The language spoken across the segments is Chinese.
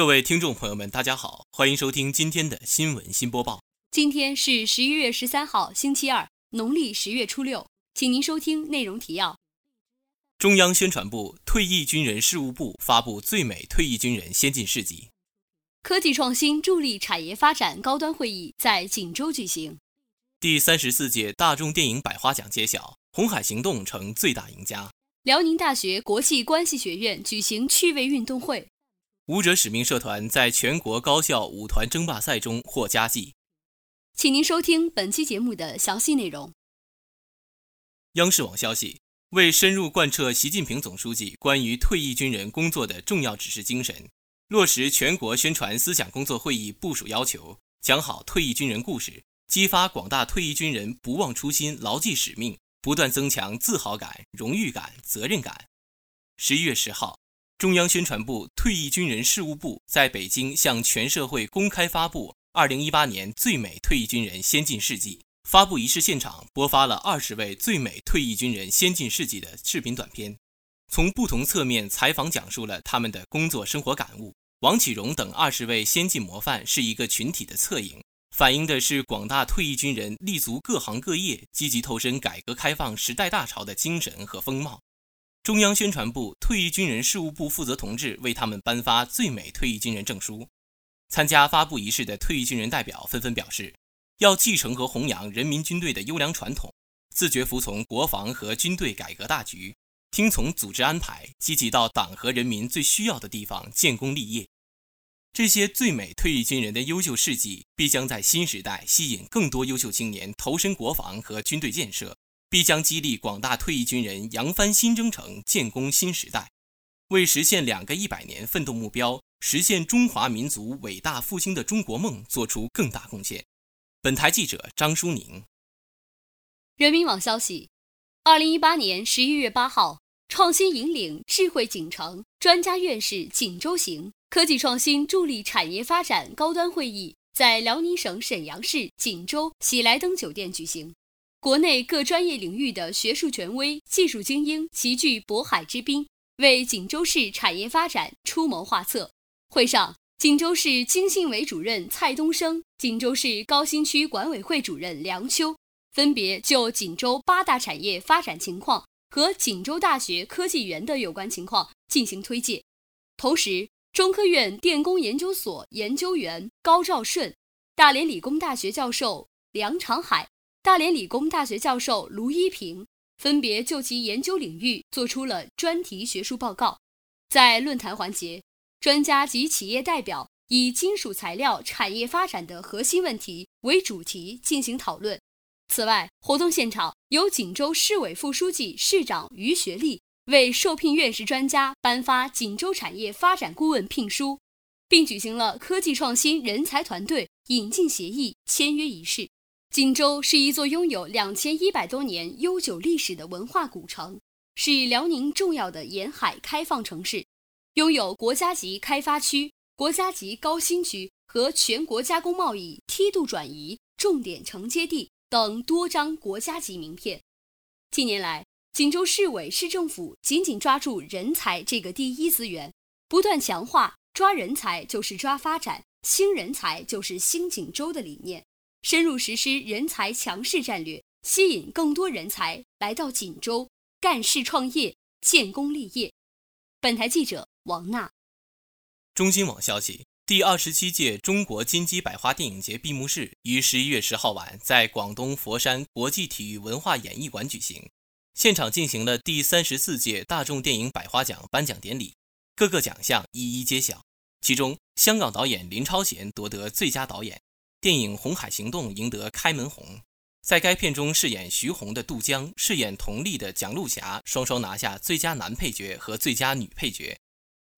各位听众朋友们，大家好，欢迎收听今天的新闻新播报。今天是十一月十三号，星期二，农历十月初六，请您收听内容提要。中央宣传部、退役军人事务部发布最美退役军人先进事迹。科技创新助力产业发展高端会议在锦州举行。第三十四届大众电影百花奖揭晓，《红海行动》成最大赢家。辽宁大学国际关系学院举行趣味运动会。舞者使命社团在全国高校舞团争霸赛中获佳绩。请您收听本期节目的详细内容。央视网消息，为深入贯彻习近平总书记关于退役军人工作的重要指示精神，落实全国宣传思想工作会议部署要求，讲好退役军人故事，激发广大退役军人不忘初心、牢记使命，不断增强自豪感、荣誉感、责任感。十一月十号。中央宣传部、退役军人事务部在北京向全社会公开发布二零一八年最美退役军人先进事迹。发布仪式现场播发了二十位最美退役军人先进事迹的视频短片，从不同侧面采访讲述了他们的工作生活感悟。王启荣等二十位先进模范是一个群体的侧影，反映的是广大退役军人立足各行各业、积极投身改革开放时代大潮的精神和风貌。中央宣传部、退役军人事务部负责同志为他们颁发最美退役军人证书。参加发布仪式的退役军人代表纷纷表示，要继承和弘扬人民军队的优良传统，自觉服从国防和军队改革大局，听从组织安排，积极到党和人民最需要的地方建功立业。这些最美退役军人的优秀事迹，必将在新时代吸引更多优秀青年投身国防和军队建设。必将激励广大退役军人扬帆新征程、建功新时代，为实现两个一百年奋斗目标、实现中华民族伟大复兴的中国梦做出更大贡献。本台记者张淑宁。人民网消息：二零一八年十一月八号，创新引领智慧锦城专家院士锦州行科技创新助力产业发展高端会议在辽宁省沈阳市锦州喜来登酒店举行。国内各专业领域的学术权威、技术精英齐聚渤海之滨，为锦州市产业发展出谋划策。会上，锦州市经信委主任蔡东升、锦州市高新区管委会主任梁秋分别就锦州八大产业发展情况和锦州大学科技园的有关情况进行推介。同时，中科院电工研究所研究员高兆顺、大连理工大学教授梁长海。大连理工大学教授卢一平分别就其研究领域做出了专题学术报告。在论坛环节，专家及企业代表以金属材料产业发展的核心问题为主题进行讨论。此外，活动现场由锦州市委副书记、市长于学利为受聘院士专家颁发锦州产业发展顾问聘书，并举行了科技创新人才团队引进协议签约仪式。锦州是一座拥有两千一百多年悠久历史的文化古城，是辽宁重要的沿海开放城市，拥有国家级开发区、国家级高新区和全国加工贸易梯度转移重点承接地等多张国家级名片。近年来，锦州市委市政府紧紧抓住人才这个第一资源，不断强化“抓人才就是抓发展，兴人才就是兴锦州”的理念。深入实施人才强势战略，吸引更多人才来到锦州干事创业、建功立业。本台记者王娜。中新网消息：第二十七届中国金鸡百花电影节闭幕式于十一月十号晚在广东佛山国际体育文化演艺馆举行，现场进行了第三十四届大众电影百花奖颁奖典礼，各个奖项一一揭晓。其中，香港导演林超贤夺得最佳导演。电影《红海行动》赢得开门红，在该片中饰演徐红的杜江，饰演佟丽的蒋璐霞双双拿下最佳男配角和最佳女配角。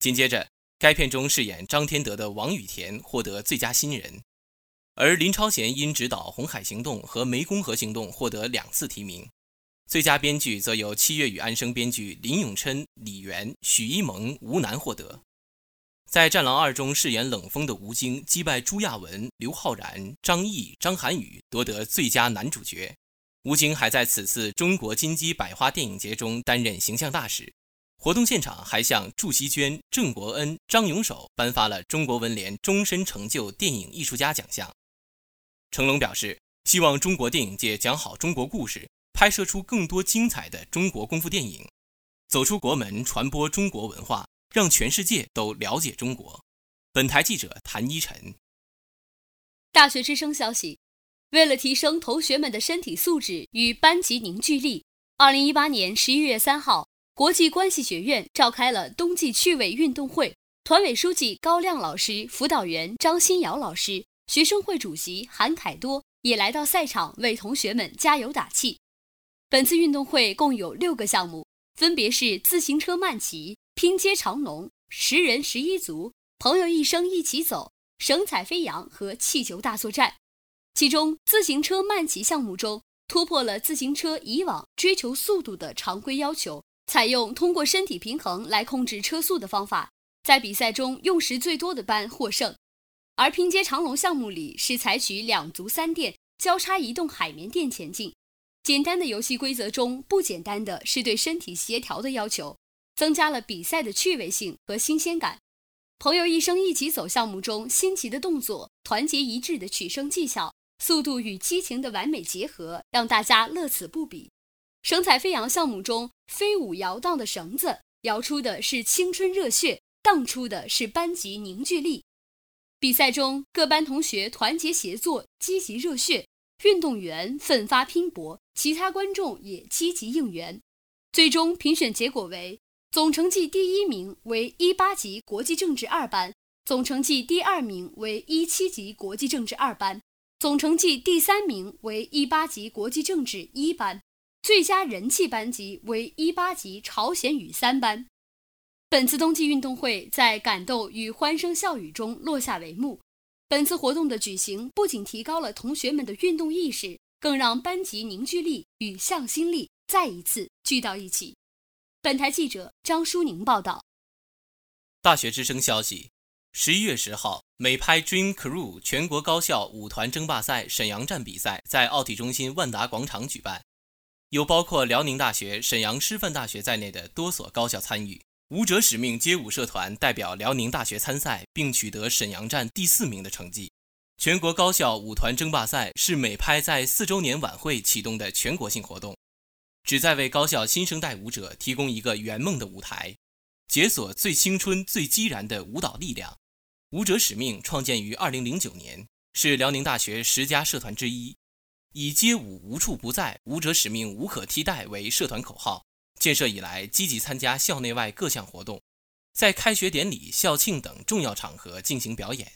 紧接着，该片中饰演张天德的王羽田获得最佳新人，而林超贤因执导《红海行动》和《湄公河行动》获得两次提名。最佳编剧则由《七月与安生》编剧林永琛、李源、许一萌、吴楠获得。在《战狼二》中饰演冷锋的吴京击败朱亚文、刘昊然、张译、张涵予，夺得最佳男主角。吴京还在此次中国金鸡百花电影节中担任形象大使。《活动现场还向祝希娟、郑国恩、张永守颁发了中国文联终身成就电影艺术家奖项。成龙表示，希望中国电影界讲好中国故事，拍摄出更多精彩的中国功夫电影，走出国门，传播中国文化，让全世界都了解中国。本台记者谭一晨。大学之声消息，为了提升同学们的身体素质与班级凝聚力，二零一八年十一月三号。国际关系学院召开了冬季趣味运动会，团委书记高亮老师、辅导员张新瑶老师、学生会主席韩凯多也来到赛场为同学们加油打气。本次运动会共有六个项目，分别是自行车慢骑、拼接长龙、十人十一组、朋友一生一起走、神采飞扬和气球大作战。其中，自行车慢骑项目中突破了自行车以往追求速度的常规要求。采用通过身体平衡来控制车速的方法，在比赛中用时最多的班获胜。而拼接长龙项目里是采取两足三垫交叉移动海绵垫前进。简单的游戏规则中，不简单的是对身体协调的要求，增加了比赛的趣味性和新鲜感。朋友一生一起走项目中，新奇的动作、团结一致的取胜技巧、速度与激情的完美结合，让大家乐此不彼。神采飞扬项目中，飞舞摇荡的绳子摇出的是青春热血，荡出的是班级凝聚力。比赛中，各班同学团结协作，积极热血；运动员奋发拼搏，其他观众也积极应援。最终评选结果为：总成绩第一名为一八级国际政治二班，总成绩第二名为一七级国际政治二班，总成绩第三名为一八级国际政治一班。最佳人气班级为一八级朝鲜语三班。本次冬季运动会在感动与欢声笑语中落下帷幕。本次活动的举行不仅提高了同学们的运动意识，更让班级凝聚力与向心力再一次聚到一起。本台记者张淑宁报道。大学之声消息：十一月十号，美拍 Dream Crew 全国高校舞团争霸赛沈阳站比赛在奥体中心万达广场举办。有包括辽宁大学、沈阳师范大学在内的多所高校参与。舞者使命街舞社团代表辽宁大学参赛，并取得沈阳站第四名的成绩。全国高校舞团争霸赛是美拍在四周年晚会启动的全国性活动，旨在为高校新生代舞者提供一个圆梦的舞台，解锁最青春、最激燃的舞蹈力量。舞者使命创建于二零零九年，是辽宁大学十佳社团之一。以“街舞无处不在，舞者使命无可替代”为社团口号，建设以来积极参加校内外各项活动，在开学典礼、校庆等重要场合进行表演。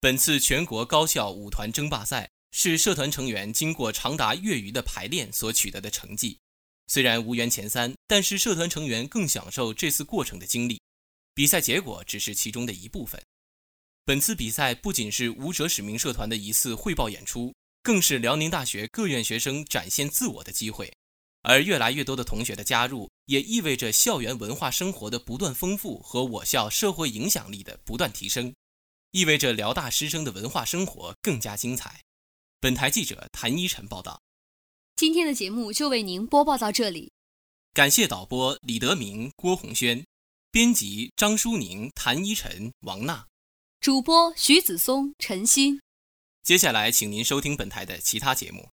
本次全国高校舞团争霸赛是社团成员经过长达月余的排练所取得的成绩。虽然无缘前三，但是社团成员更享受这次过程的经历。比赛结果只是其中的一部分。本次比赛不仅是舞者使命社团的一次汇报演出。更是辽宁大学各院学生展现自我的机会，而越来越多的同学的加入，也意味着校园文化生活的不断丰富和我校社会影响力的不断提升，意味着辽大师生的文化生活更加精彩。本台记者谭一晨报道。今天的节目就为您播报到这里，感谢导播李德明、郭红轩，编辑张淑宁、谭一晨、王娜，主播徐子松、陈鑫。接下来，请您收听本台的其他节目。